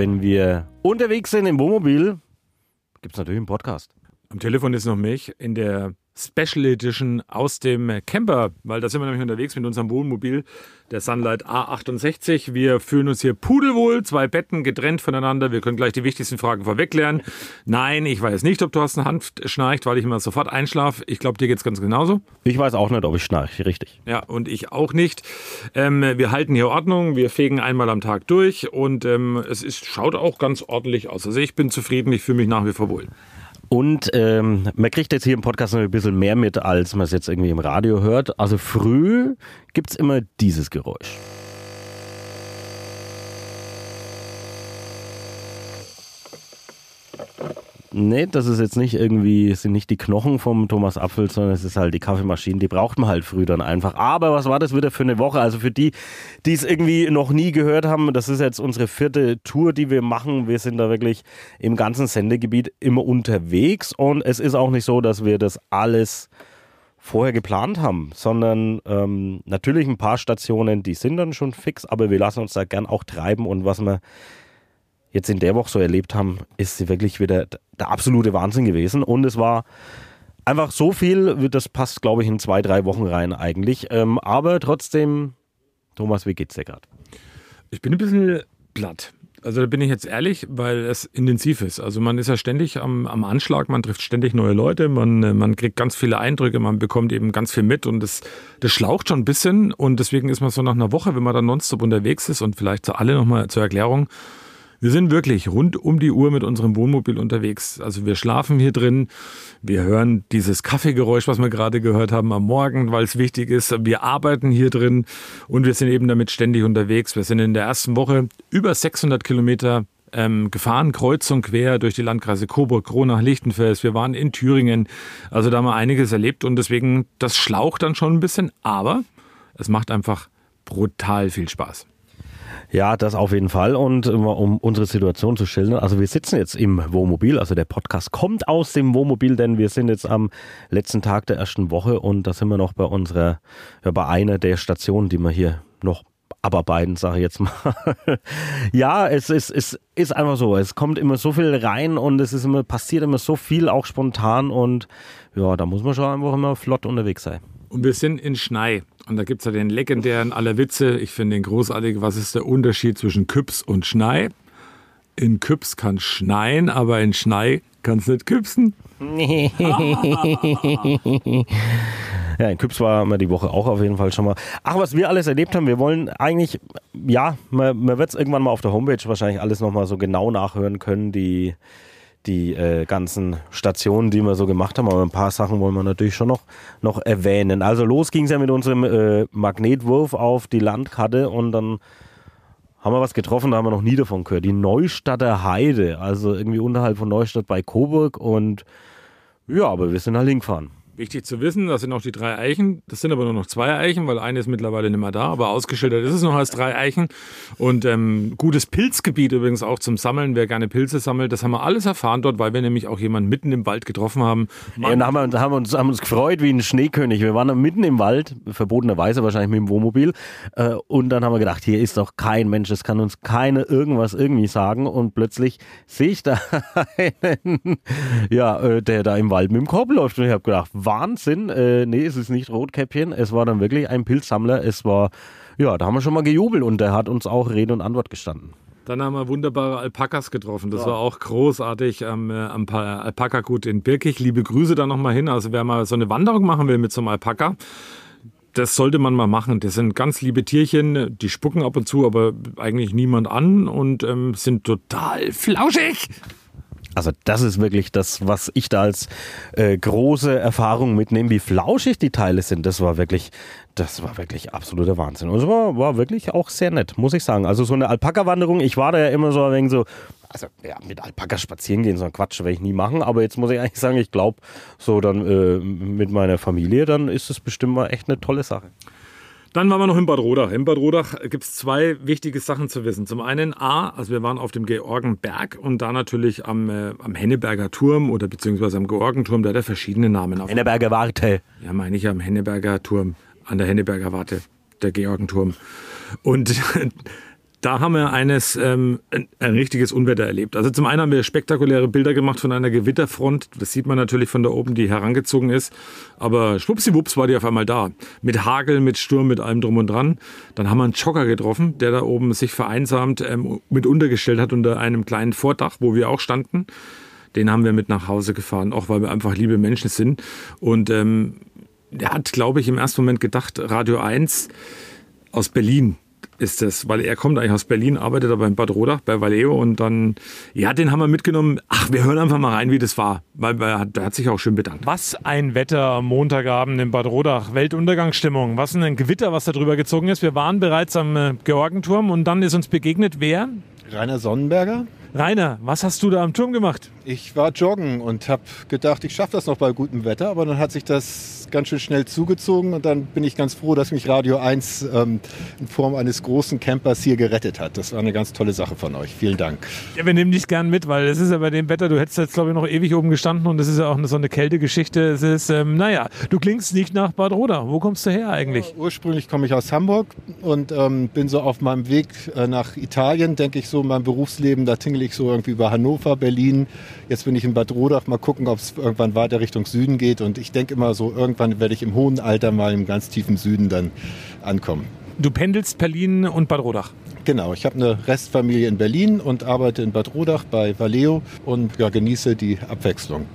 Wenn wir unterwegs sind im Wohnmobil, gibt es natürlich einen Podcast. Am Telefon ist noch mich in der Special Edition aus dem Camper, weil da sind wir nämlich unterwegs mit unserem Wohnmobil, der Sunlight A68. Wir fühlen uns hier pudelwohl, zwei Betten getrennt voneinander. Wir können gleich die wichtigsten Fragen vorwegklären. Nein, ich weiß nicht, ob Thorsten Hanft schnarcht, weil ich immer sofort einschlafe. Ich glaube, dir geht es ganz genauso. Ich weiß auch nicht, ob ich schnarche, richtig. Ja, und ich auch nicht. Ähm, wir halten hier Ordnung, wir fegen einmal am Tag durch und ähm, es ist, schaut auch ganz ordentlich aus. Also ich bin zufrieden, ich fühle mich nach wie vor wohl. Und ähm, man kriegt jetzt hier im Podcast noch ein bisschen mehr mit, als man es jetzt irgendwie im Radio hört. Also früh gibt es immer dieses Geräusch. Nee, das ist jetzt nicht irgendwie, sind nicht die Knochen vom Thomas Apfel, sondern es ist halt die Kaffeemaschine, die braucht man halt früh dann einfach. Aber was war das wieder für eine Woche? Also für die, die es irgendwie noch nie gehört haben, das ist jetzt unsere vierte Tour, die wir machen. Wir sind da wirklich im ganzen Sendegebiet immer unterwegs und es ist auch nicht so, dass wir das alles vorher geplant haben, sondern ähm, natürlich ein paar Stationen, die sind dann schon fix, aber wir lassen uns da gern auch treiben und was wir jetzt in der Woche so erlebt haben, ist wirklich wieder der absolute Wahnsinn gewesen. Und es war einfach so viel, das passt, glaube ich, in zwei, drei Wochen rein eigentlich. Ähm, aber trotzdem, Thomas, wie geht's dir gerade? Ich bin ein bisschen platt. Also da bin ich jetzt ehrlich, weil es intensiv ist. Also man ist ja ständig am, am Anschlag, man trifft ständig neue Leute, man, man kriegt ganz viele Eindrücke, man bekommt eben ganz viel mit und das, das schlaucht schon ein bisschen und deswegen ist man so nach einer Woche, wenn man dann nonstop unterwegs ist und vielleicht zu alle nochmal zur Erklärung, wir sind wirklich rund um die Uhr mit unserem Wohnmobil unterwegs. Also wir schlafen hier drin, wir hören dieses Kaffeegeräusch, was wir gerade gehört haben am Morgen, weil es wichtig ist. Wir arbeiten hier drin und wir sind eben damit ständig unterwegs. Wir sind in der ersten Woche über 600 Kilometer ähm, gefahren, kreuz und quer durch die Landkreise Coburg, Kronach, Lichtenfels. Wir waren in Thüringen. Also da haben wir einiges erlebt und deswegen, das schlaucht dann schon ein bisschen, aber es macht einfach brutal viel Spaß. Ja, das auf jeden Fall. Und um unsere Situation zu schildern, also wir sitzen jetzt im Wohnmobil, also der Podcast kommt aus dem Wohnmobil, denn wir sind jetzt am letzten Tag der ersten Woche und da sind wir noch bei unserer, ja, bei einer der Stationen, die wir hier noch abarbeiten, sage ich jetzt mal. ja, es ist, es ist einfach so. Es kommt immer so viel rein und es ist immer, passiert immer so viel, auch spontan und ja, da muss man schon einfach immer flott unterwegs sein. Und wir sind in Schnei. Und da gibt es ja den legendären aller Witze. Ich finde den großartig. Was ist der Unterschied zwischen Küps und Schnei? In Küps kann schneien, aber in Schnei kann es nicht küpsen. ja, in Küps war wir die Woche auch auf jeden Fall schon mal. Ach, was wir alles erlebt haben, wir wollen eigentlich, ja, man, man wird es irgendwann mal auf der Homepage wahrscheinlich alles nochmal so genau nachhören können, die die äh, ganzen Stationen, die wir so gemacht haben, aber ein paar Sachen wollen wir natürlich schon noch, noch erwähnen. Also los ging es ja mit unserem äh, Magnetwurf auf die Landkarte und dann haben wir was getroffen, da haben wir noch nie davon gehört. Die Neustadter Heide, also irgendwie unterhalb von Neustadt bei Coburg und ja, aber wir sind halt hingefahren. Wichtig zu wissen, das sind auch die drei Eichen. Das sind aber nur noch zwei Eichen, weil eine ist mittlerweile nicht mehr da, aber ausgeschildert ist es noch als drei Eichen. Und ähm, gutes Pilzgebiet übrigens auch zum Sammeln, wer gerne Pilze sammelt. Das haben wir alles erfahren dort, weil wir nämlich auch jemanden mitten im Wald getroffen haben. Ja, und haben wir, haben, uns, haben uns gefreut wie ein Schneekönig. Wir waren mitten im Wald, verbotenerweise wahrscheinlich mit dem Wohnmobil. Äh, und dann haben wir gedacht, hier ist doch kein Mensch, das kann uns keiner irgendwas irgendwie sagen. Und plötzlich sehe ich da einen, ja, äh, der da im Wald mit dem Korb läuft. Und ich habe gedacht, Wahnsinn. Äh, nee, es ist nicht Rotkäppchen. Es war dann wirklich ein Pilzsammler. Es war, ja, da haben wir schon mal gejubelt und der hat uns auch Rede und Antwort gestanden. Dann haben wir wunderbare Alpakas getroffen. Das ja. war auch großartig am, äh, am Alpaka-Gut in Birkig. Liebe Grüße da nochmal hin. Also wer mal so eine Wanderung machen will mit so einem Alpaka, das sollte man mal machen. Das sind ganz liebe Tierchen, die spucken ab und zu, aber eigentlich niemand an und ähm, sind total flauschig. Also das ist wirklich das, was ich da als äh, große Erfahrung mitnehme, wie flauschig die Teile sind. Das war wirklich, das war wirklich absoluter Wahnsinn. Und es war, war wirklich auch sehr nett, muss ich sagen. Also so eine Alpaka-Wanderung, ich war da ja immer so ein wenig so, also ja, mit Alpaka spazieren gehen, so ein Quatsch werde ich nie machen. Aber jetzt muss ich eigentlich sagen, ich glaube, so dann äh, mit meiner Familie, dann ist es bestimmt mal echt eine tolle Sache. Dann waren wir noch in Bad Rodach. In Bad Rodach gibt es zwei wichtige Sachen zu wissen. Zum einen A, also wir waren auf dem Georgenberg und da natürlich am, äh, am Henneberger Turm oder beziehungsweise am Georgenturm, da hat er verschiedene Namen. Auf Henneberger Warte. Ja, meine ich am Henneberger Turm, an der Henneberger Warte, der Georgenturm. Und da haben wir eines, ähm, ein, richtiges Unwetter erlebt. Also zum einen haben wir spektakuläre Bilder gemacht von einer Gewitterfront. Das sieht man natürlich von da oben, die herangezogen ist. Aber schwuppsiwupps war die auf einmal da. Mit Hagel, mit Sturm, mit allem drum und dran. Dann haben wir einen Jogger getroffen, der da oben sich vereinsamt ähm, mit untergestellt hat unter einem kleinen Vordach, wo wir auch standen. Den haben wir mit nach Hause gefahren, auch weil wir einfach liebe Menschen sind. Und ähm, er hat, glaube ich, im ersten Moment gedacht, Radio 1 aus Berlin ist das, weil er kommt eigentlich aus Berlin, arbeitet aber in Bad Rodach bei Valeo und dann, ja, den haben wir mitgenommen. Ach, wir hören einfach mal rein, wie das war, weil er hat, er hat sich auch schön bedankt. Was ein Wetter am Montagabend in Bad Rodach, Weltuntergangsstimmung, was ein Gewitter, was da drüber gezogen ist. Wir waren bereits am äh, Georgenturm und dann ist uns begegnet wer? Rainer Sonnenberger. Rainer, was hast du da am Turm gemacht? Ich war joggen und habe gedacht, ich schaffe das noch bei gutem Wetter, aber dann hat sich das ganz schön schnell zugezogen und dann bin ich ganz froh, dass mich Radio 1 ähm, in Form eines großen Campers hier gerettet hat. Das war eine ganz tolle Sache von euch. Vielen Dank. Ja, wir nehmen dich gern mit, weil es ist ja bei dem Wetter, du hättest jetzt glaube ich noch ewig oben gestanden und es ist ja auch eine, so eine Kältegeschichte. Es ist, ähm, naja, du klingst nicht nach Bad Roda. Wo kommst du her eigentlich? Ursprünglich komme ich aus Hamburg und ähm, bin so auf meinem Weg äh, nach Italien, denke ich so in meinem Berufsleben, da tingle ich so irgendwie über Hannover, Berlin. Jetzt bin ich in Bad Rodach, mal gucken, ob es irgendwann weiter Richtung Süden geht und ich denke immer so, irgendwann werde ich im hohen Alter mal im ganz tiefen Süden dann ankommen. Du pendelst Berlin und Bad Rodach? Genau, ich habe eine Restfamilie in Berlin und arbeite in Bad Rodach bei Valeo und ja, genieße die Abwechslung.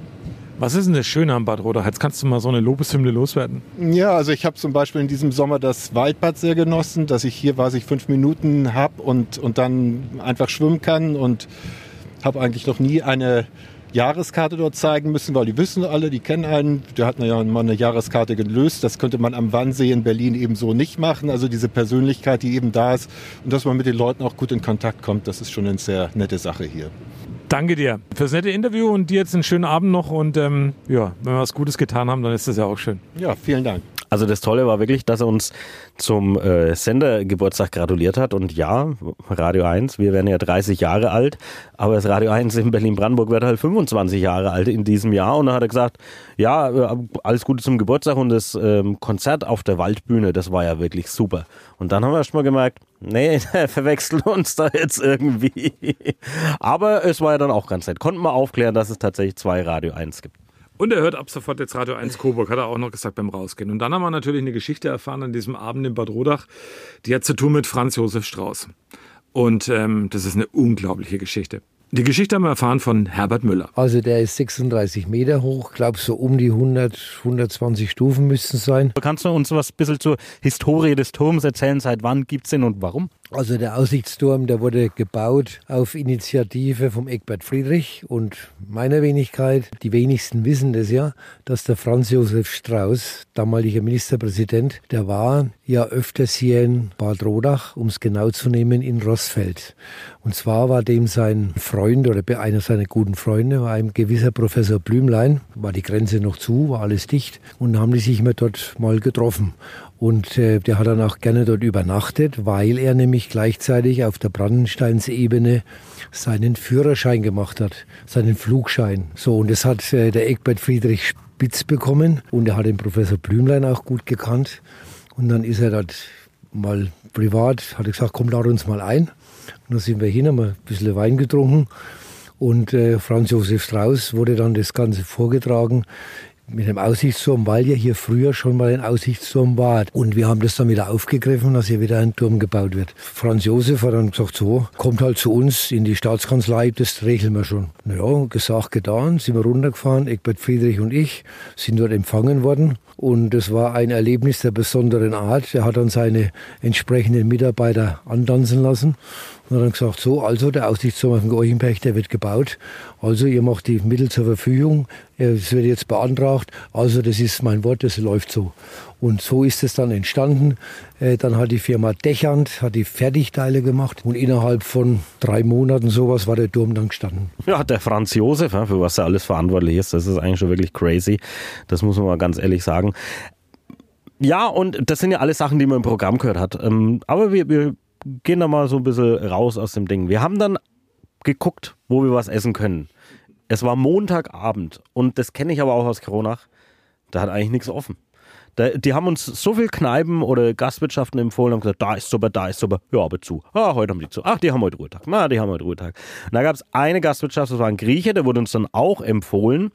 Was ist denn das Schöne am Bad Rodach? Jetzt kannst du mal so eine Lobeshymne loswerden. Ja, also ich habe zum Beispiel in diesem Sommer das Waldbad sehr genossen, dass ich hier, was ich fünf Minuten habe und, und dann einfach schwimmen kann und habe eigentlich noch nie eine Jahreskarte dort zeigen müssen, weil die wissen alle, die kennen einen. Der hat ja mal eine Jahreskarte gelöst. Das könnte man am Wannsee in Berlin eben so nicht machen. Also diese Persönlichkeit, die eben da ist und dass man mit den Leuten auch gut in Kontakt kommt, das ist schon eine sehr nette Sache hier. Danke dir fürs nette Interview und dir jetzt einen schönen Abend noch. Und ähm, ja, wenn wir was Gutes getan haben, dann ist das ja auch schön. Ja, vielen Dank. Also das Tolle war wirklich, dass er uns zum äh, Sendergeburtstag gratuliert hat. Und ja, Radio 1, wir werden ja 30 Jahre alt, aber das Radio 1 in Berlin-Brandenburg wird halt 25 Jahre alt in diesem Jahr. Und dann hat er gesagt, ja, äh, alles Gute zum Geburtstag und das ähm, Konzert auf der Waldbühne, das war ja wirklich super. Und dann haben wir erst mal gemerkt, nee, der verwechselt uns da jetzt irgendwie. aber es war ja dann auch ganz nett. Konnten wir aufklären, dass es tatsächlich zwei Radio 1 gibt. Und er hört ab sofort jetzt Radio 1 Coburg, hat er auch noch gesagt beim Rausgehen. Und dann haben wir natürlich eine Geschichte erfahren an diesem Abend in Bad Rodach, die hat zu tun mit Franz Josef Strauß. Und ähm, das ist eine unglaubliche Geschichte. Die Geschichte haben wir erfahren von Herbert Müller. Also der ist 36 Meter hoch, glaube so um die 100, 120 Stufen müssten es sein. Kannst du uns was ein bisschen zur Historie des Turms erzählen? Seit wann gibt es den und warum? Also der Aussichtsturm, der wurde gebaut auf Initiative vom Egbert Friedrich und meiner Wenigkeit. Die wenigsten wissen das ja, dass der Franz Josef Strauß, damaliger Ministerpräsident, der war ja öfters hier in Bad Rodach, um es genau zu nehmen, in Rossfeld. Und zwar war dem sein Freund oder einer seiner guten Freunde, war ein gewisser Professor Blümlein, war die Grenze noch zu, war alles dicht und haben die sich immer dort mal getroffen. Und äh, der hat dann auch gerne dort übernachtet, weil er nämlich gleichzeitig auf der Brandensteinsebene seinen Führerschein gemacht hat, seinen Flugschein. So, und das hat äh, der Egbert Friedrich Spitz bekommen und er hat den Professor Blümlein auch gut gekannt. Und dann ist er dort mal privat, hat er gesagt, komm, lad uns mal ein. Und dann sind wir hin, haben ein bisschen Wein getrunken. Und äh, Franz Josef Strauß wurde dann das Ganze vorgetragen mit dem Aussichtsturm, weil ja hier früher schon mal ein Aussichtsturm war. Und wir haben das dann wieder aufgegriffen, dass hier wieder ein Turm gebaut wird. Franz Josef hat dann gesagt, so, kommt halt zu uns in die Staatskanzlei, das regeln wir schon. Naja, gesagt, getan, sind wir runtergefahren, Egbert Friedrich und ich, sind dort empfangen worden. Und das war ein Erlebnis der besonderen Art. Er hat dann seine entsprechenden Mitarbeiter antanzen lassen und dann gesagt, so, also der Aussichtsturm auf dem Gorchenberg, der wird gebaut. Also ihr macht die Mittel zur Verfügung. Es wird jetzt beantragt. Also das ist mein Wort, das läuft so. Und so ist es dann entstanden. Äh, dann hat die Firma Dechand, hat die Fertigteile gemacht und innerhalb von drei Monaten sowas war der Turm dann gestanden. Ja, der Franz Josef, für was er alles verantwortlich ist, das ist eigentlich schon wirklich crazy. Das muss man mal ganz ehrlich sagen. Ja, und das sind ja alles Sachen, die man im Programm gehört hat. Ähm, aber wir, wir gehen da mal so ein bisschen raus aus dem Ding. Wir haben dann geguckt, wo wir was essen können. Es war Montagabend und das kenne ich aber auch aus Kronach. Da hat eigentlich nichts offen. Da, die haben uns so viel Kneipen oder Gastwirtschaften empfohlen und gesagt, da ist super, da ist super. Ja, aber zu. Ah, heute haben die zu. Ach, die haben heute Ruhetag. Na, die haben heute Ruhetag. Und da gab es eine Gastwirtschaft, das war ein Grieche, der wurde uns dann auch empfohlen.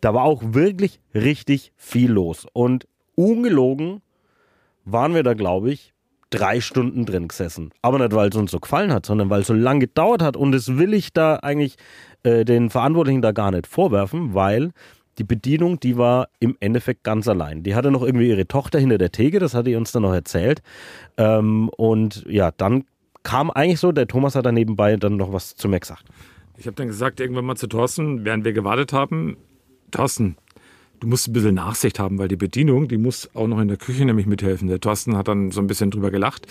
Da war auch wirklich richtig viel los. Und ungelogen waren wir da, glaube ich, drei Stunden drin gesessen. Aber nicht, weil es uns so gefallen hat, sondern weil es so lange gedauert hat. Und das will ich da eigentlich äh, den Verantwortlichen da gar nicht vorwerfen, weil die Bedienung, die war im Endeffekt ganz allein. Die hatte noch irgendwie ihre Tochter hinter der Theke, das hat die uns dann noch erzählt. Ähm, und ja, dann kam eigentlich so, der Thomas hat da nebenbei dann noch was zu mir gesagt. Ich habe dann gesagt, irgendwann mal zu Thorsten, während wir gewartet haben, Thorsten, du musst ein bisschen Nachsicht haben, weil die Bedienung, die muss auch noch in der Küche nämlich mithelfen. Der Thorsten hat dann so ein bisschen drüber gelacht.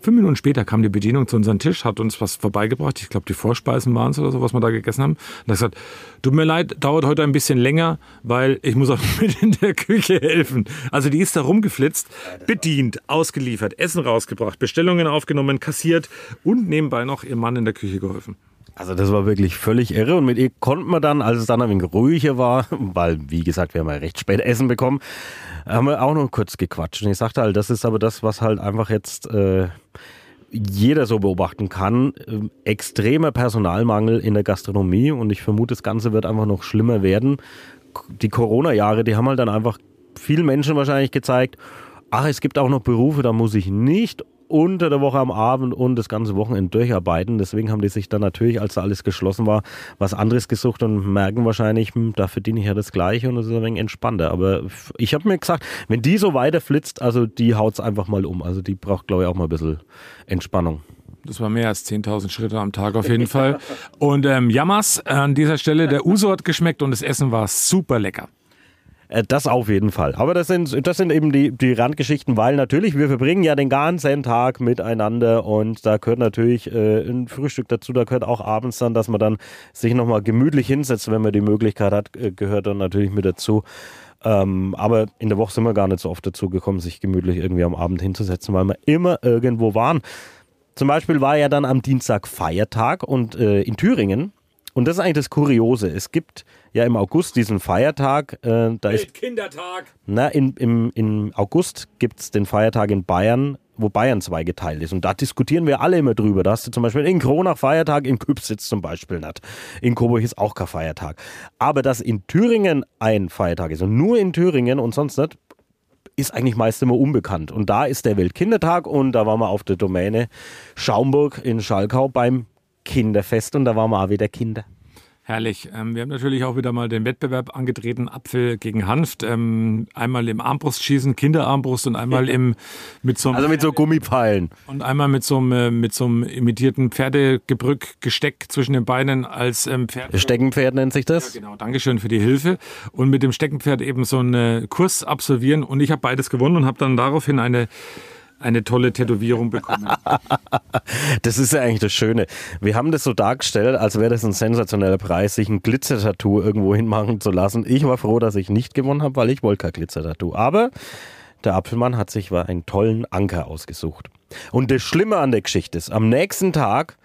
Fünf Minuten später kam die Bedienung zu unserem Tisch, hat uns was vorbeigebracht. Ich glaube, die Vorspeisen waren es oder so, was wir da gegessen haben. Und hat gesagt, tut mir leid, dauert heute ein bisschen länger, weil ich muss auch mit in der Küche helfen. Also die ist da rumgeflitzt, bedient, ausgeliefert, Essen rausgebracht, Bestellungen aufgenommen, kassiert und nebenbei noch ihr Mann in der Küche geholfen. Also das war wirklich völlig irre und mit ihr konnten wir dann, als es dann ein wenig ruhiger war, weil wie gesagt, wir haben ja recht spät Essen bekommen, haben wir auch noch kurz gequatscht. Und ich sagte halt, das ist aber das, was halt einfach jetzt äh, jeder so beobachten kann. Äh, extremer Personalmangel in der Gastronomie und ich vermute, das Ganze wird einfach noch schlimmer werden. Die Corona-Jahre, die haben halt dann einfach vielen Menschen wahrscheinlich gezeigt, ach, es gibt auch noch Berufe, da muss ich nicht unter der Woche am Abend und das ganze Wochenende durcharbeiten. Deswegen haben die sich dann natürlich, als da alles geschlossen war, was anderes gesucht und merken wahrscheinlich, hm, da verdiene ich ja das Gleiche und das ist ein wenig entspannter. Aber ich habe mir gesagt, wenn die so weiter flitzt, also die haut es einfach mal um. Also die braucht, glaube ich, auch mal ein bisschen Entspannung. Das war mehr als 10.000 Schritte am Tag auf jeden Fall. Und ähm, Jammers an dieser Stelle, der Uso hat geschmeckt und das Essen war super lecker. Äh, Das auf jeden Fall. Aber das sind, das sind eben die, die Randgeschichten, weil natürlich, wir verbringen ja den ganzen Tag miteinander und da gehört natürlich äh, ein Frühstück dazu, da gehört auch abends dann, dass man dann sich nochmal gemütlich hinsetzt, wenn man die Möglichkeit hat, äh, gehört dann natürlich mit dazu. Ähm, aber in der Woche sind wir gar nicht so oft dazu gekommen, sich gemütlich irgendwie am Abend hinzusetzen, weil wir immer irgendwo waren. Zum Beispiel war ja dann am Dienstag Feiertag und äh, in Thüringen, und das ist eigentlich das Kuriose, es gibt ja im August diesen Feiertag, äh, da ist Kindertag. na, in, im, im August gibt es den Feiertag in Bayern, wo Bayern zweigeteilt ist. Und da diskutieren wir alle immer drüber. Da hast du zum Beispiel in Kronach Feiertag, in Kübsitz zum Beispiel nicht. In Coburg ist auch kein Feiertag. Aber dass in Thüringen ein Feiertag ist und nur in Thüringen und sonst nicht, ist eigentlich meist immer unbekannt. Und da ist der Weltkindertag und da waren wir auf der Domäne Schaumburg in Schalkau beim Kinderfest und da waren wir auch wieder Kinder. Herrlich. Ähm, wir haben natürlich auch wieder mal den Wettbewerb angetreten, Apfel gegen Hanft. Ähm, einmal im Armbrustschießen, Kinderarmbrust und einmal im mit so einem Also mit so Gummipfeilen. und einmal mit so einem, äh, mit so einem imitierten Pferdegebrück Gesteck zwischen den Beinen als ähm, Pferd. Steckenpferd nennt sich das. Genau, Dankeschön für die Hilfe. Und mit dem Steckenpferd eben so einen Kurs absolvieren. Und ich habe beides gewonnen und habe dann daraufhin eine, eine tolle Tätowierung bekommen. Das ist ja eigentlich das Schöne. Wir haben das so dargestellt, als wäre das ein sensationeller Preis, sich ein Glitzertattoo irgendwo hinmachen zu lassen. Ich war froh, dass ich nicht gewonnen habe, weil ich wollte kein Glitzertattoo. Aber der Apfelmann hat sich einen tollen Anker ausgesucht. Und das Schlimme an der Geschichte ist, am nächsten Tag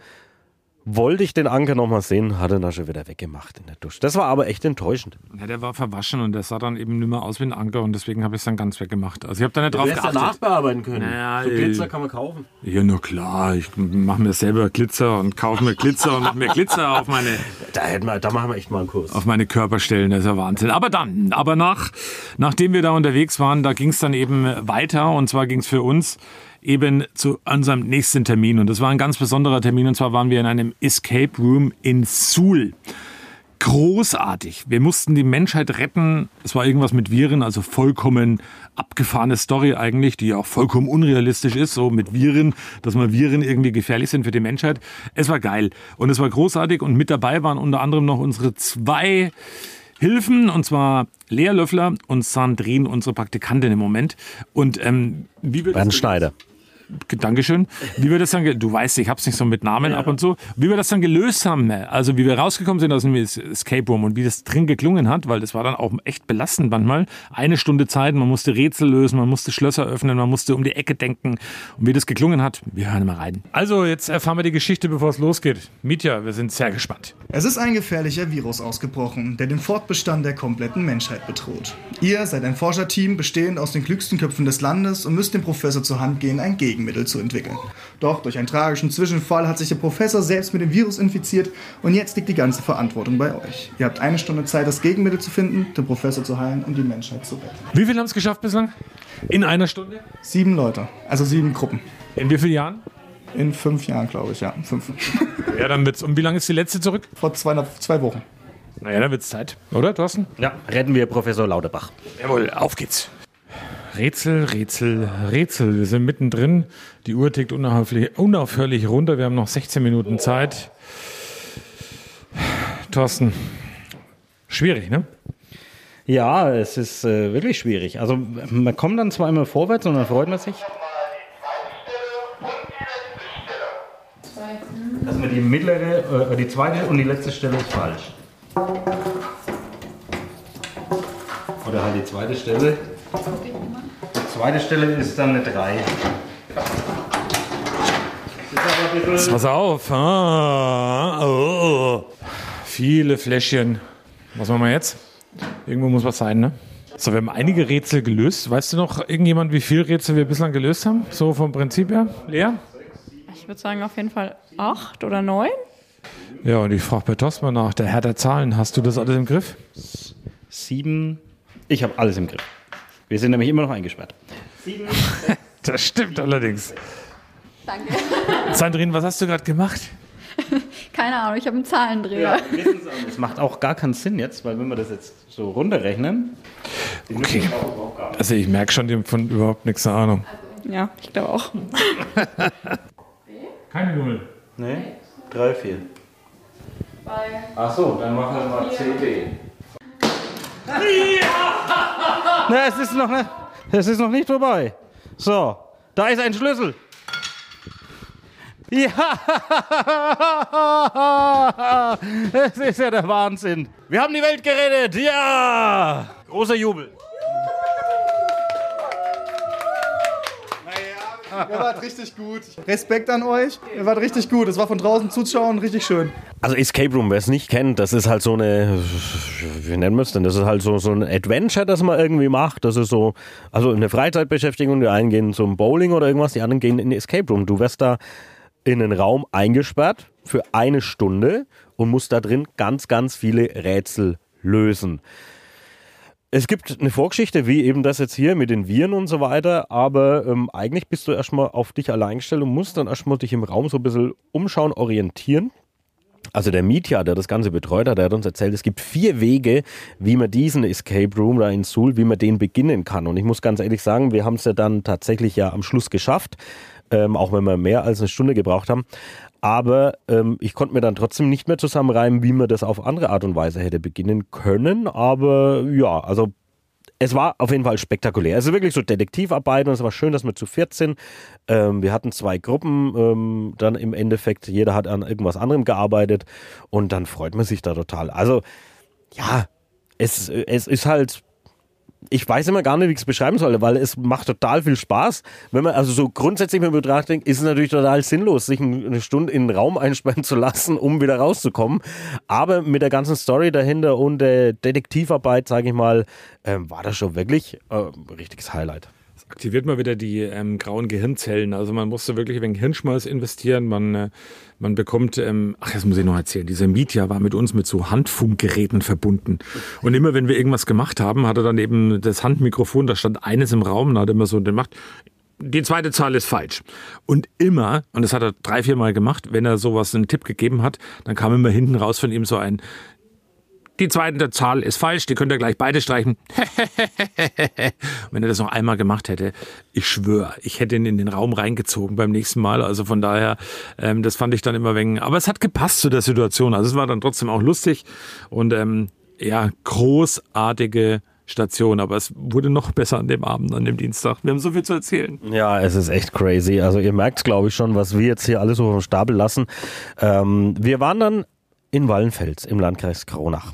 wollte ich den Anker nochmal sehen, hat er ihn schon wieder weggemacht in der Dusche. Das war aber echt enttäuschend. ja, der war verwaschen und der sah dann eben nicht mehr aus wie ein Anker und deswegen habe ich es dann ganz weggemacht. Also ich habe da nicht drauf geachtet. bearbeiten können. Naja, So Glitzer äh, kann man kaufen. Ja, nur klar. Ich mache mir selber Glitzer und kaufe mir Glitzer und mache mir Glitzer auf meine, Da, hätten wir, da machen wir echt mal einen Kurs. auf meine Körperstellen. Das ist ja Wahnsinn. Aber dann, aber nach, nachdem wir da unterwegs waren, da ging es dann eben weiter. Und zwar ging es für uns eben zu unserem nächsten Termin. Und das war ein ganz besonderer Termin. Und zwar waren wir in einem Escape Room in Suhl. Großartig. Wir mussten die Menschheit retten. Es war irgendwas mit Viren, also vollkommen abgefahrene Story eigentlich, die ja auch vollkommen unrealistisch ist, so mit Viren, dass mal Viren irgendwie gefährlich sind für die Menschheit. Es war geil und es war großartig und mit dabei waren unter anderem noch unsere zwei Hilfen, und zwar Lea Löffler und Sandrine, unsere Praktikantin im Moment. Und ähm, wie wir Bernd Schneider. Dankeschön. Wie wir das dann, du weißt, ich hab's nicht so mit Namen ab und so, wie wir das dann gelöst haben, also wie wir rausgekommen sind aus dem Escape Room und wie das drin geklungen hat, weil das war dann auch echt belastend manchmal. Eine Stunde Zeit, man musste Rätsel lösen, man musste Schlösser öffnen, man musste um die Ecke denken und wie das geklungen hat, wir hören mal rein. Also, jetzt erfahren wir die Geschichte, bevor es losgeht. Mietja, wir sind sehr gespannt. Es ist ein gefährlicher Virus ausgebrochen, der den Fortbestand der kompletten Menschheit bedroht. Ihr seid ein Forscherteam bestehend aus den klügsten Köpfen des Landes und müsst dem Professor zur Hand gehen, ein Gegenmittel zu entwickeln. Doch durch einen tragischen Zwischenfall hat sich der Professor selbst mit dem Virus infiziert und jetzt liegt die ganze Verantwortung bei euch. Ihr habt eine Stunde Zeit, das Gegenmittel zu finden, den Professor zu heilen und die Menschheit zu retten. Wie viele haben es geschafft bislang? In einer Stunde? Sieben Leute, also sieben Gruppen. In wie vielen Jahren? In fünf Jahren, glaube ich, ja. Fünf. Ja, dann wird's. Und wie lange ist die letzte zurück? Vor zwei, zwei Wochen. Naja, dann wird's Zeit. Oder, Thorsten? Ja, retten wir Professor Lauterbach. Jawohl, auf geht's. Rätsel, Rätsel, Rätsel. Wir sind mittendrin. Die Uhr tickt unaufhörlich, unaufhörlich runter. Wir haben noch 16 Minuten Zeit. Thorsten, schwierig, ne? Ja, es ist äh, wirklich schwierig. Also man kommt dann zwar immer vorwärts und dann freut man sich. Dass man die mittlere, äh, die zweite und die letzte Stelle ist falsch. Oder halt die zweite Stelle. Die zweite Stelle ist dann eine 3. Pass auf. Ah, oh. Viele Fläschchen. Was machen wir jetzt? Irgendwo muss was sein, ne? So, wir haben einige Rätsel gelöst. Weißt du noch irgendjemand, wie viele Rätsel wir bislang gelöst haben? So vom Prinzip her? Lea? Ich würde sagen auf jeden Fall acht oder neun. Ja, und ich frage bei Tosma nach, der Herr der Zahlen. Hast du das alles im Griff? Sieben. Ich habe alles im Griff. Wir sind nämlich immer noch eingesperrt. Das stimmt allerdings. Danke. Sandrine, was hast du gerade gemacht? Keine Ahnung, ich habe einen Zahlendreher. Es macht auch gar keinen Sinn jetzt, weil wenn wir das jetzt so runterrechnen. Okay. Also ich merke schon, die haben von überhaupt nichts eine Ahnung. Ja, ich glaube auch. Keine Null. Nee, 3, 4. Ach so, dann machen wir mal CD. Na, es ist noch nicht, es ist noch nicht vorbei. So, da ist ein Schlüssel. Ja! Es ist ja der Wahnsinn. Wir haben die Welt gerettet. Ja! Großer Jubel. Ihr wart richtig gut. Respekt an euch. Ihr wart richtig gut. Es war von draußen zuschauen richtig schön. Also Escape Room, wer es nicht kennt, das ist halt so eine, wie nennen wir es denn? Das ist halt so, so ein Adventure, das man irgendwie macht. Das ist so, also eine Freizeitbeschäftigung. Die einen gehen zum Bowling oder irgendwas, die anderen gehen in den Escape Room. Du wirst da in einen Raum eingesperrt für eine Stunde und musst da drin ganz, ganz viele Rätsel lösen. Es gibt eine Vorgeschichte, wie eben das jetzt hier mit den Viren und so weiter, aber ähm, eigentlich bist du erstmal auf dich allein gestellt und musst dann erstmal dich im Raum so ein bisschen umschauen, orientieren. Also der Mietja, der das Ganze betreut hat, der hat uns erzählt, es gibt vier Wege, wie man diesen Escape Room da in Suhl, wie man den beginnen kann. Und ich muss ganz ehrlich sagen, wir haben es ja dann tatsächlich ja am Schluss geschafft, ähm, auch wenn wir mehr als eine Stunde gebraucht haben. Aber ähm, ich konnte mir dann trotzdem nicht mehr zusammenreimen, wie man das auf andere Art und Weise hätte beginnen können. Aber ja, also es war auf jeden Fall spektakulär. Es ist wirklich so Detektivarbeit und es war schön, dass wir zu 14. Ähm, wir hatten zwei Gruppen, ähm, dann im Endeffekt, jeder hat an irgendwas anderem gearbeitet und dann freut man sich da total. Also ja, es, es ist halt ich weiß immer gar nicht, wie ich es beschreiben soll, weil es macht total viel Spaß. Wenn man also so grundsätzlich mit Betracht denkt, ist es natürlich total sinnlos, sich eine Stunde in den Raum einsperren zu lassen, um wieder rauszukommen. Aber mit der ganzen Story dahinter und der Detektivarbeit, sage ich mal, ähm, war das schon wirklich äh, ein richtiges Highlight aktiviert mal wieder die ähm, grauen Gehirnzellen. Also man musste wirklich wegen Hirnschmalz investieren. Man, äh, man bekommt, ähm, ach, das muss ich noch erzählen, dieser Mietja war mit uns mit so Handfunkgeräten verbunden. Und immer wenn wir irgendwas gemacht haben, hat er dann eben das Handmikrofon, da stand eines im Raum, da hat er immer so gemacht, die zweite Zahl ist falsch. Und immer, und das hat er drei, vier Mal gemacht, wenn er sowas einen Tipp gegeben hat, dann kam immer hinten raus von ihm so ein, die zweite Zahl ist falsch, die könnt ihr gleich beide streichen. Wenn er das noch einmal gemacht hätte, ich schwöre, ich hätte ihn in den Raum reingezogen beim nächsten Mal. Also von daher, ähm, das fand ich dann immer wegen. Aber es hat gepasst zu der Situation. Also es war dann trotzdem auch lustig und ähm, ja, großartige Station, aber es wurde noch besser an dem Abend, an dem Dienstag. Wir haben so viel zu erzählen. Ja, es ist echt crazy. Also ihr merkt, glaube ich, schon, was wir jetzt hier alles so vom Stapel lassen. Ähm, wir waren dann in Wallenfels im Landkreis Kronach.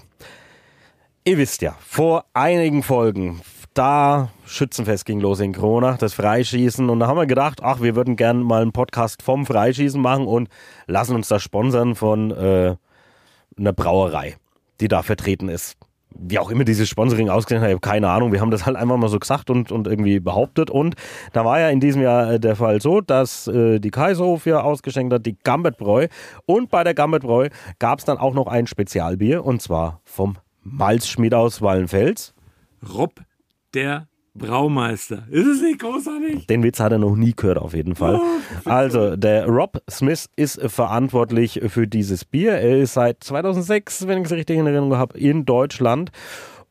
Ihr wisst ja, vor einigen Folgen, da Schützenfest ging los in Kronach, das Freischießen. Und da haben wir gedacht, ach, wir würden gerne mal einen Podcast vom Freischießen machen und lassen uns das sponsern von äh, einer Brauerei, die da vertreten ist wie auch immer dieses Sponsoring ausgesehen hat, ich habe keine Ahnung. Wir haben das halt einfach mal so gesagt und, und irgendwie behauptet. Und da war ja in diesem Jahr äh, der Fall so, dass äh, die Kaiserhof ja ausgeschenkt hat, die Gambetbräu. Und bei der Gambetbräu gab es dann auch noch ein Spezialbier und zwar vom Malzschmied aus Wallenfels. Rob der Braumeister. Ist es nicht großartig? Den Witz hat er noch nie gehört, auf jeden Fall. Oh, also, der Rob Smith ist verantwortlich für dieses Bier. Er ist seit 2006, wenn ich es richtig in Erinnerung habe, in Deutschland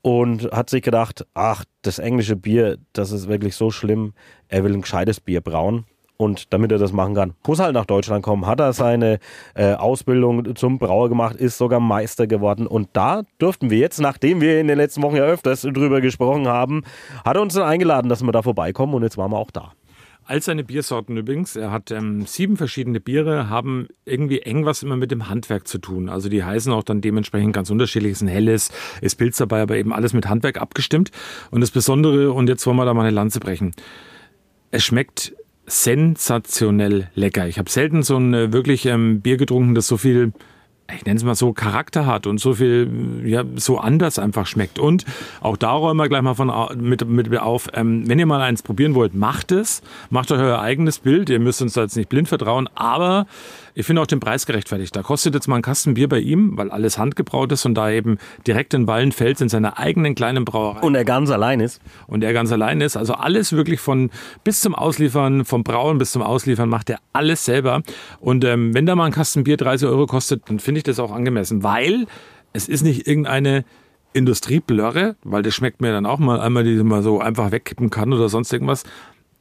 und hat sich gedacht, ach, das englische Bier, das ist wirklich so schlimm. Er will ein gescheites Bier brauen. Und damit er das machen kann, muss halt nach Deutschland kommen. Hat er seine äh, Ausbildung zum Brauer gemacht, ist sogar Meister geworden. Und da durften wir jetzt, nachdem wir in den letzten Wochen ja öfters drüber gesprochen haben, hat er uns dann eingeladen, dass wir da vorbeikommen. Und jetzt waren wir auch da. All seine Biersorten übrigens. Er hat ähm, sieben verschiedene Biere, haben irgendwie eng was immer mit dem Handwerk zu tun. Also die heißen auch dann dementsprechend ganz unterschiedlich. Es ist ein helles, ist Pilz dabei, aber eben alles mit Handwerk abgestimmt. Und das Besondere, und jetzt wollen wir da mal eine Lanze brechen. Es schmeckt sensationell lecker. Ich habe selten so ein äh, wirklich ähm, Bier getrunken, das so viel ich nenne es mal so, Charakter hat und so viel, ja, so anders einfach schmeckt. Und auch da räumen wir gleich mal von, mit, mit auf, ähm, wenn ihr mal eins probieren wollt, macht es, macht euch euer eigenes Bild. Ihr müsst uns da jetzt nicht blind vertrauen, aber ich finde auch den Preis gerechtfertigt. Da kostet jetzt mal ein Kasten Bier bei ihm, weil alles handgebraut ist und da eben direkt in Wallenfels in seiner eigenen kleinen Brauerei. Und er ganz allein ist. Und er ganz allein ist. Also alles wirklich von bis zum Ausliefern, vom Brauen bis zum Ausliefern macht er alles selber. Und ähm, wenn da mal ein Kasten Bier 30 Euro kostet, dann finde ich das auch angemessen, weil es ist nicht irgendeine Industrieblöre, weil das schmeckt mir dann auch mal einmal, die man so einfach wegkippen kann oder sonst irgendwas,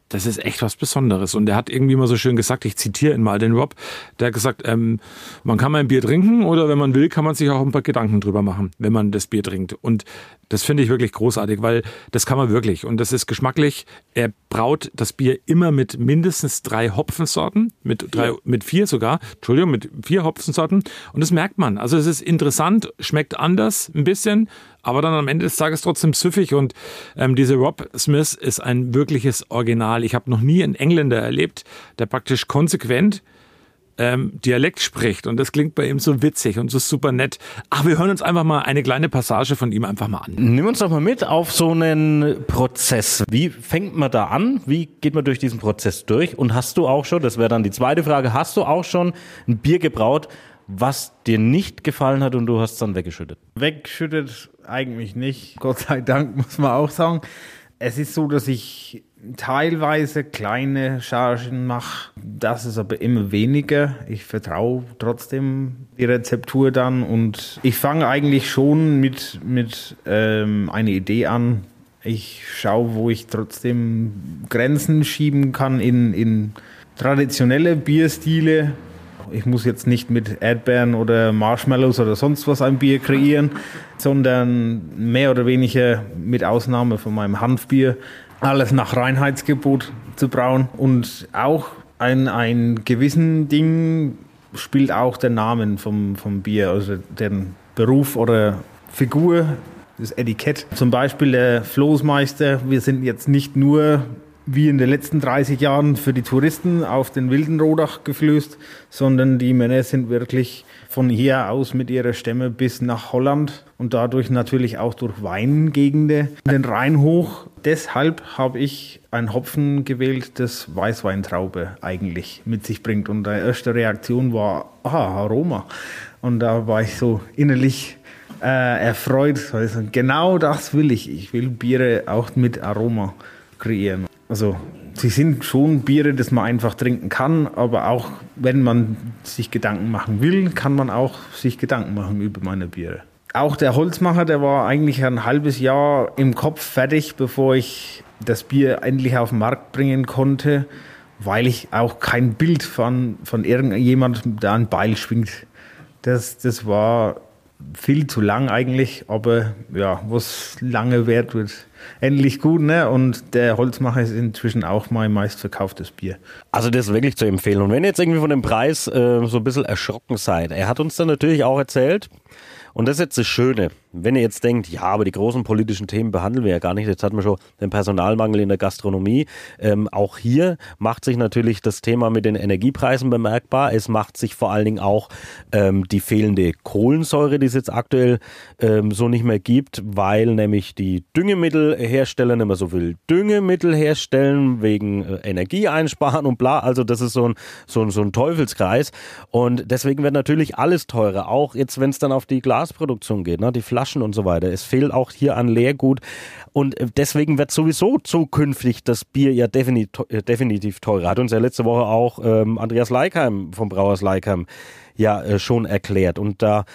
das ist echt was Besonderes. Und er hat irgendwie mal so schön gesagt, ich zitiere ihn mal, den Rob, der hat gesagt, ähm, man kann mal ein Bier trinken oder wenn man will, kann man sich auch ein paar Gedanken drüber machen, wenn man das Bier trinkt. Und das finde ich wirklich großartig, weil das kann man wirklich. Und das ist geschmacklich. Er braut das Bier immer mit mindestens drei Hopfensorten, mit drei, mit vier sogar, Entschuldigung, mit vier Hopfensorten. Und das merkt man. Also es ist interessant, schmeckt anders ein bisschen, aber dann am Ende des Tages trotzdem süffig. Und ähm, diese Rob Smith ist ein wirkliches Original. Ich habe noch nie einen Engländer erlebt, der praktisch konsequent ähm, Dialekt spricht. Und das klingt bei ihm so witzig und so super nett. Ach, wir hören uns einfach mal eine kleine Passage von ihm einfach mal an. Nimm uns doch mal mit auf so einen Prozess. Wie fängt man da an? Wie geht man durch diesen Prozess durch? Und hast du auch schon, das wäre dann die zweite Frage, hast du auch schon ein Bier gebraut, was dir nicht gefallen hat und du hast es dann weggeschüttet? Weggeschüttet eigentlich nicht. Gott sei Dank muss man auch sagen. Es ist so, dass ich teilweise kleine Chargen mache. Das ist aber immer weniger. Ich vertraue trotzdem die Rezeptur dann und ich fange eigentlich schon mit, mit ähm, einer Idee an. Ich schaue, wo ich trotzdem Grenzen schieben kann in, in traditionelle Bierstile ich muss jetzt nicht mit Erdbeeren oder Marshmallows oder sonst was ein Bier kreieren, sondern mehr oder weniger mit Ausnahme von meinem Hanfbier alles nach Reinheitsgebot zu brauen. Und auch ein, ein gewissen Ding spielt auch der Name vom, vom Bier, also den Beruf oder Figur, das Etikett. Zum Beispiel der Floßmeister. Wir sind jetzt nicht nur wie in den letzten 30 Jahren für die Touristen auf den wilden Rodach geflößt, sondern die Männer sind wirklich von hier aus mit ihrer Stämme bis nach Holland und dadurch natürlich auch durch Weingegenden den Rhein hoch. Deshalb habe ich ein Hopfen gewählt, das Weißweintraube eigentlich mit sich bringt. Und die erste Reaktion war, ah, Aroma. Und da war ich so innerlich äh, erfreut. Also genau das will ich. Ich will Biere auch mit Aroma kreieren. Also sie sind schon Biere, das man einfach trinken kann, aber auch wenn man sich Gedanken machen will, kann man auch sich Gedanken machen über meine Biere. Auch der Holzmacher, der war eigentlich ein halbes Jahr im Kopf fertig, bevor ich das Bier endlich auf den Markt bringen konnte, weil ich auch kein Bild von, von irgendjemandem, der ein Beil schwingt. Das, das war viel zu lang eigentlich, aber ja, was lange währt, wird endlich gut, ne? Und der Holzmacher ist inzwischen auch mein meistverkauftes Bier. Also das ist wirklich zu empfehlen. Und wenn ihr jetzt irgendwie von dem Preis äh, so ein bisschen erschrocken seid, er hat uns dann natürlich auch erzählt, und das ist jetzt das Schöne. Wenn ihr jetzt denkt, ja, aber die großen politischen Themen behandeln wir ja gar nicht. Jetzt hatten wir schon den Personalmangel in der Gastronomie. Ähm, auch hier macht sich natürlich das Thema mit den Energiepreisen bemerkbar. Es macht sich vor allen Dingen auch ähm, die fehlende Kohlensäure, die es jetzt aktuell ähm, so nicht mehr gibt, weil nämlich die Düngemittelhersteller nicht mehr so viel Düngemittel herstellen wegen äh, Energieeinsparen und bla. Also das ist so ein, so, ein, so ein Teufelskreis. Und deswegen wird natürlich alles teurer. Auch jetzt, wenn es dann auf die Glasproduktion geht, ne? die Flaschen Flaschen und so weiter. Es fehlt auch hier an Leergut. Und äh, deswegen wird sowieso zukünftig das Bier ja definitiv, äh, definitiv teurer. Hat uns ja letzte Woche auch ähm, Andreas Leikheim vom Brauers Leikheim ja äh, schon erklärt. Und da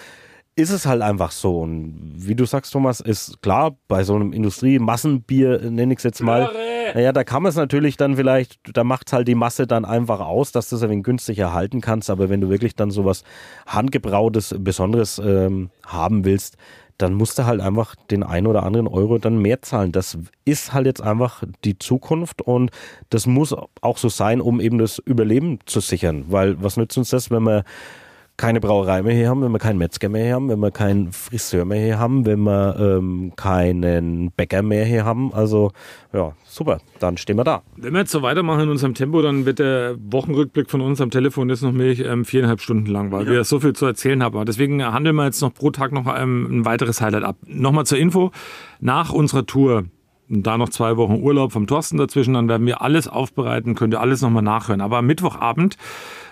ist es halt einfach so. Und wie du sagst, Thomas, ist klar, bei so einem Industrie-Massenbier, nenne ich es jetzt mal, naja, da kann man es natürlich dann vielleicht, da macht es halt die Masse dann einfach aus, dass du es ein wenig günstig erhalten kannst. Aber wenn du wirklich dann sowas handgebrautes, Besonderes ähm, haben willst, dann musst du halt einfach den einen oder anderen Euro dann mehr zahlen. Das ist halt jetzt einfach die Zukunft und das muss auch so sein, um eben das Überleben zu sichern. Weil was nützt uns das, wenn wir keine Brauerei mehr hier haben, wenn wir keinen Metzger mehr hier haben, wenn wir keinen Friseur mehr hier haben, wenn wir ähm, keinen Bäcker mehr hier haben. Also ja, super, dann stehen wir da. Wenn wir jetzt so weitermachen in unserem Tempo, dann wird der Wochenrückblick von uns am Telefon jetzt noch mehr ähm, viereinhalb Stunden lang, weil ja. wir so viel zu erzählen haben. Deswegen handeln wir jetzt noch pro Tag noch ähm, ein weiteres Highlight ab. Nochmal zur Info, nach unserer Tour und da noch zwei Wochen Urlaub vom Thorsten dazwischen, dann werden wir alles aufbereiten, könnt ihr alles nochmal nachhören. Aber am Mittwochabend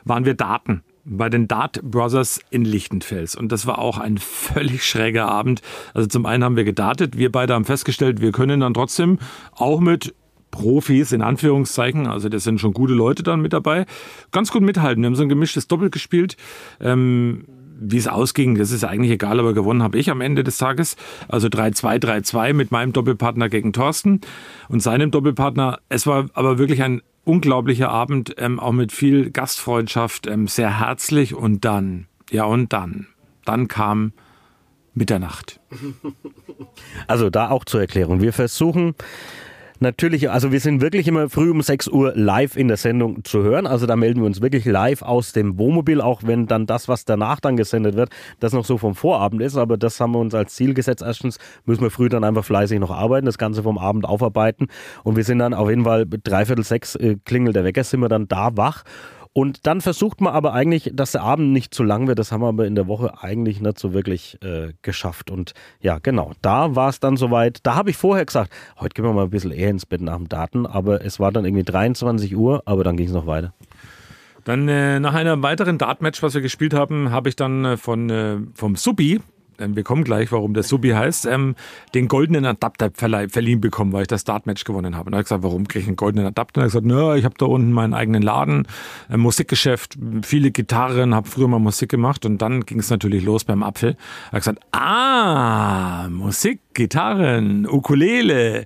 waren wir Daten bei den Dart Brothers in Lichtenfels. Und das war auch ein völlig schräger Abend. Also zum einen haben wir gedartet, wir beide haben festgestellt, wir können dann trotzdem auch mit Profis in Anführungszeichen, also das sind schon gute Leute dann mit dabei, ganz gut mithalten. Wir haben so ein gemischtes Doppel gespielt. Ähm, wie es ausging, das ist eigentlich egal, aber gewonnen habe ich am Ende des Tages. Also 3-2, 3-2 mit meinem Doppelpartner gegen Thorsten und seinem Doppelpartner. Es war aber wirklich ein unglaublicher Abend, ähm, auch mit viel Gastfreundschaft, ähm, sehr herzlich und dann, ja und dann, dann kam Mitternacht. Also da auch zur Erklärung. Wir versuchen natürlich, also wir sind wirklich immer früh um 6 Uhr live in der Sendung zu hören. Also da melden wir uns wirklich live aus dem Wohnmobil, auch wenn dann das, was danach dann gesendet wird, das noch so vom Vorabend ist. Aber das haben wir uns als Ziel gesetzt. Erstens müssen wir früh dann einfach fleißig noch arbeiten, das Ganze vom Abend aufarbeiten. Und wir sind dann auf jeden Fall dreiviertel sechs äh, klingelt der Wecker, sind wir dann da wach und dann versucht man aber eigentlich, dass der Abend nicht zu lang wird. Das haben wir aber in der Woche eigentlich nicht so wirklich äh, geschafft. Und ja, genau, da war es dann soweit. Da habe ich vorher gesagt, heute gehen wir mal ein bisschen eher ins Bett nach dem Daten. Aber es war dann irgendwie 23 Uhr, aber dann ging es noch weiter. Dann äh, nach einem weiteren Dartmatch, was wir gespielt haben, habe ich dann äh, von, äh, vom ähm, wir kommen gleich, warum der Subi heißt, ähm, den goldenen Adapter verliehen bekommen, weil ich das Startmatch gewonnen habe. Und habe ich gesagt, warum kriege ich einen goldenen Adapter? Und er hat gesagt, na, ich habe da unten meinen eigenen Laden, ein Musikgeschäft, viele Gitarren, habe früher mal Musik gemacht und dann ging es natürlich los beim Apfel. Er hat gesagt, ah, Musik, Gitarren, Ukulele.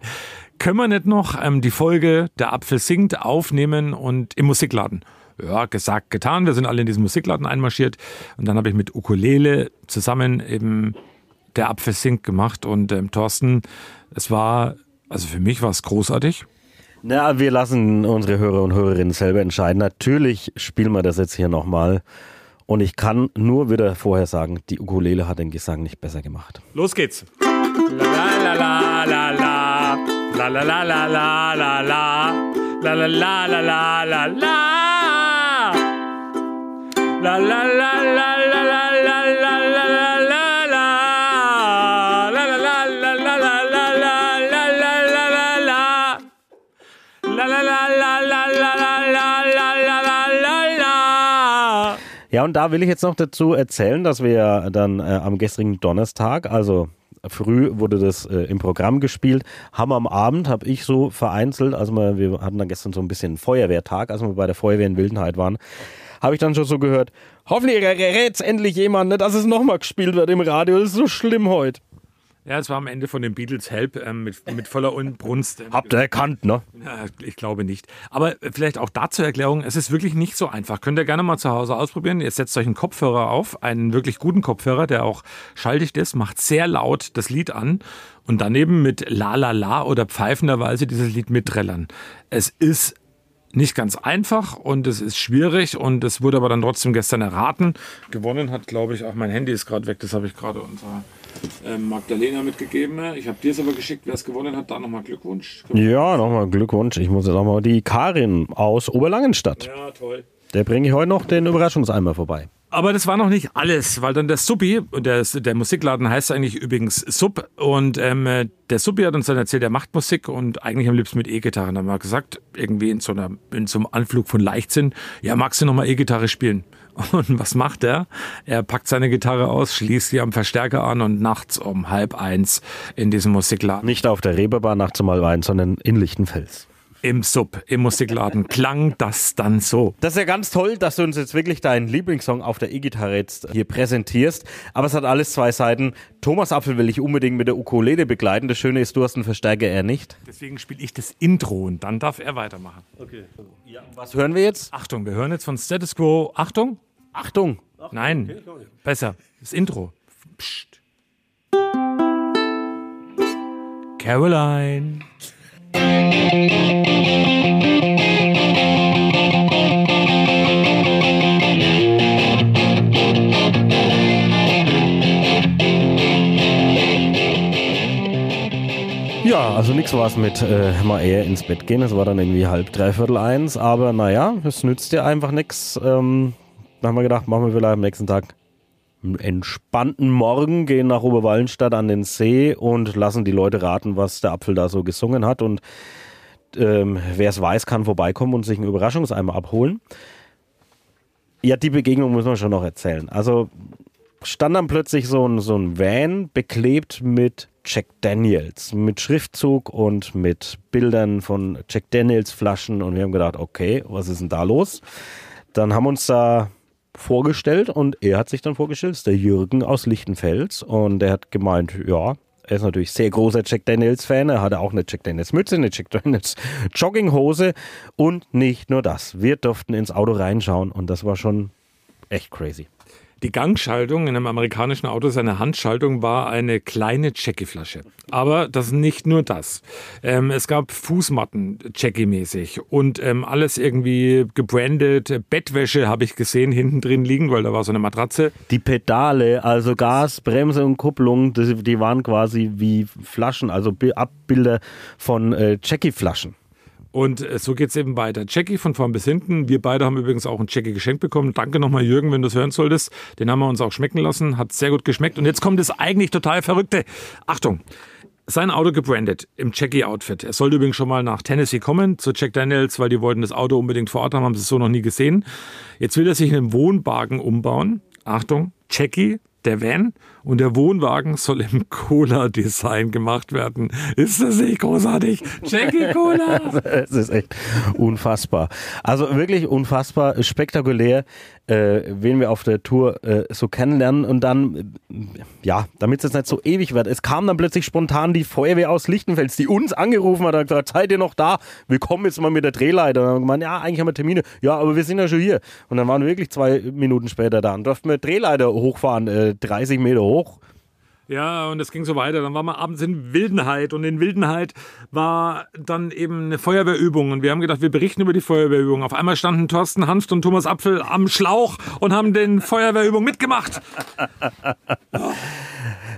Können wir nicht noch ähm, die Folge Der Apfel singt aufnehmen und im Musikladen? Ja, gesagt, getan. Wir sind alle in diesen Musikladen einmarschiert und dann habe ich mit Ukulele zusammen eben der Apfel singt gemacht und ähm, Thorsten, es war, also für mich war es großartig. Na, wir lassen unsere Hörer und Hörerinnen selber entscheiden. Natürlich spielen wir das jetzt hier nochmal. Und ich kann nur wieder vorher sagen, die Ukulele hat den Gesang nicht besser gemacht. Los geht's. La la la la la la la la la la la la la la la la la la la La la la la la la la la la la Ja, und da will ich jetzt noch dazu erzählen, dass wir dann äh, am gestrigen Donnerstag, also früh wurde das äh, im Programm gespielt, haben am Abend, habe ich so vereinzelt, also wir, wir hatten dann gestern so ein bisschen Feuerwehrtag, als wir bei der Feuerwehr in Wildenheit waren, habe ich dann schon so gehört, hoffentlich rät endlich jemand, ne, dass es nochmal gespielt wird im Radio. Das ist so schlimm heute. Ja, es war am Ende von den Beatles Help ähm, mit, mit voller Unbrunst. Habt ihr erkannt, ne? Ja, ich glaube nicht. Aber vielleicht auch da zur Erklärung, es ist wirklich nicht so einfach. Könnt ihr gerne mal zu Hause ausprobieren. Ihr setzt euch einen Kopfhörer auf, einen wirklich guten Kopfhörer, der auch schalldicht ist, macht sehr laut das Lied an und daneben mit La La La oder pfeifenderweise dieses Lied mitträllern. Es ist nicht ganz einfach und es ist schwierig und es wurde aber dann trotzdem gestern erraten. Gewonnen hat, glaube ich, auch mein Handy ist gerade weg, das habe ich gerade unserer ähm, Magdalena mitgegeben. Ich habe dir es aber geschickt, wer es gewonnen hat, da nochmal Glückwunsch. Ja, nochmal Glückwunsch. Ich muss jetzt auch mal die Karin aus Oberlangenstadt. Ja, toll. Der bringe ich heute noch den Überraschungseimer vorbei. Aber das war noch nicht alles, weil dann der Suppi, der, der Musikladen heißt eigentlich übrigens Sub, und ähm, der Suppi hat uns dann erzählt, er macht Musik und eigentlich am liebsten mit E-Gitarre. Dann haben wir gesagt, irgendwie in so, einer, in so einem Anflug von Leichtsinn, ja, magst du nochmal E-Gitarre spielen? Und was macht er? Er packt seine Gitarre aus, schließt sie am Verstärker an und nachts um halb eins in diesem Musikladen. Nicht auf der Reeperbahn nachts um halb eins, sondern in Lichtenfels im Sub, im Musikladen, klang das dann so. Das ist ja ganz toll, dass du uns jetzt wirklich deinen Lieblingssong auf der E-Gitarre jetzt hier präsentierst. Aber es hat alles zwei Seiten. Thomas Apfel will ich unbedingt mit der Ukulele begleiten. Das Schöne ist, du hast einen Verstärker, er nicht. Deswegen spiele ich das Intro und dann darf er weitermachen. Okay. Ja, was hören wir jetzt? Achtung, wir hören jetzt von Status Quo. Achtung. Achtung. Nein, besser. Das Intro. Psst. Caroline. Ja, also nichts war es mit äh, mal eher ins Bett gehen. Es war dann irgendwie halb, dreiviertel eins. Aber naja, es nützt dir einfach nichts. Ähm, dann haben wir gedacht, machen wir vielleicht am nächsten Tag entspannten Morgen, gehen nach Oberwallenstadt an den See und lassen die Leute raten, was der Apfel da so gesungen hat. Und ähm, wer es weiß, kann vorbeikommen und sich einen Überraschungseimer abholen. Ja, die Begegnung muss man schon noch erzählen. Also stand dann plötzlich so ein, so ein Van beklebt mit Jack Daniels, mit Schriftzug und mit Bildern von Jack Daniels Flaschen und wir haben gedacht, okay, was ist denn da los? Dann haben uns da vorgestellt und er hat sich dann vorgestellt, ist der Jürgen aus Lichtenfels und er hat gemeint, ja, er ist natürlich sehr großer Jack Daniels Fan, er hatte auch eine Jack Daniels Mütze, eine Jack Daniels Jogginghose und nicht nur das, wir durften ins Auto reinschauen und das war schon echt crazy. Die Gangschaltung in einem amerikanischen Auto, seine Handschaltung, war eine kleine Jackie-Flasche. Aber das nicht nur das. Ähm, es gab Fußmatten, Jackie-mäßig. Und ähm, alles irgendwie gebrandet. Bettwäsche habe ich gesehen, hinten drin liegen, weil da war so eine Matratze. Die Pedale, also Gas, Bremse und Kupplung, die, waren quasi wie Flaschen, also Abbilder von äh, Jackie-Flaschen. Und äh, so geht es eben weiter. Jackie von vorn bis hinten. Wir beide haben übrigens auch einen Jackie geschenkt bekommen. Danke nochmal, Jürgen, wenn du es hören solltest. Den haben wir uns auch schmecken lassen. Hat sehr gut geschmeckt. Und jetzt kommt das eigentlich total Verrückte. Achtung. Sein Auto gebrandet im Jackie-Outfit. Er sollte übrigens schon mal nach Tennessee kommen zu Jack Daniels, weil die wollten das Auto unbedingt vor Ort haben, haben sie es so noch nie gesehen. Jetzt will er sich einen Wohnwagen umbauen. Achtung, Jackie der Van und der Wohnwagen soll im Cola-Design gemacht werden. Ist das nicht großartig? Jackie Cola! das ist echt unfassbar. Also wirklich unfassbar, spektakulär, äh, wen wir auf der Tour äh, so kennenlernen und dann, äh, ja, damit es jetzt nicht so ewig wird. Es kam dann plötzlich spontan die Feuerwehr aus Lichtenfels, die uns angerufen hat und gesagt, seid ihr noch da? Wir kommen jetzt mal mit der Drehleiter. Und dann haben wir gemeint, ja, eigentlich haben wir Termine. Ja, aber wir sind ja schon hier. Und dann waren wir wirklich zwei Minuten später da und durften wir Drehleiter hochfahren, äh, 30 Meter hoch. Ja, und es ging so weiter. Dann waren wir abends in Wildenheit und in Wildenheit war dann eben eine Feuerwehrübung und wir haben gedacht, wir berichten über die Feuerwehrübung. Auf einmal standen Thorsten Hanft und Thomas Apfel am Schlauch und haben den Feuerwehrübung mitgemacht.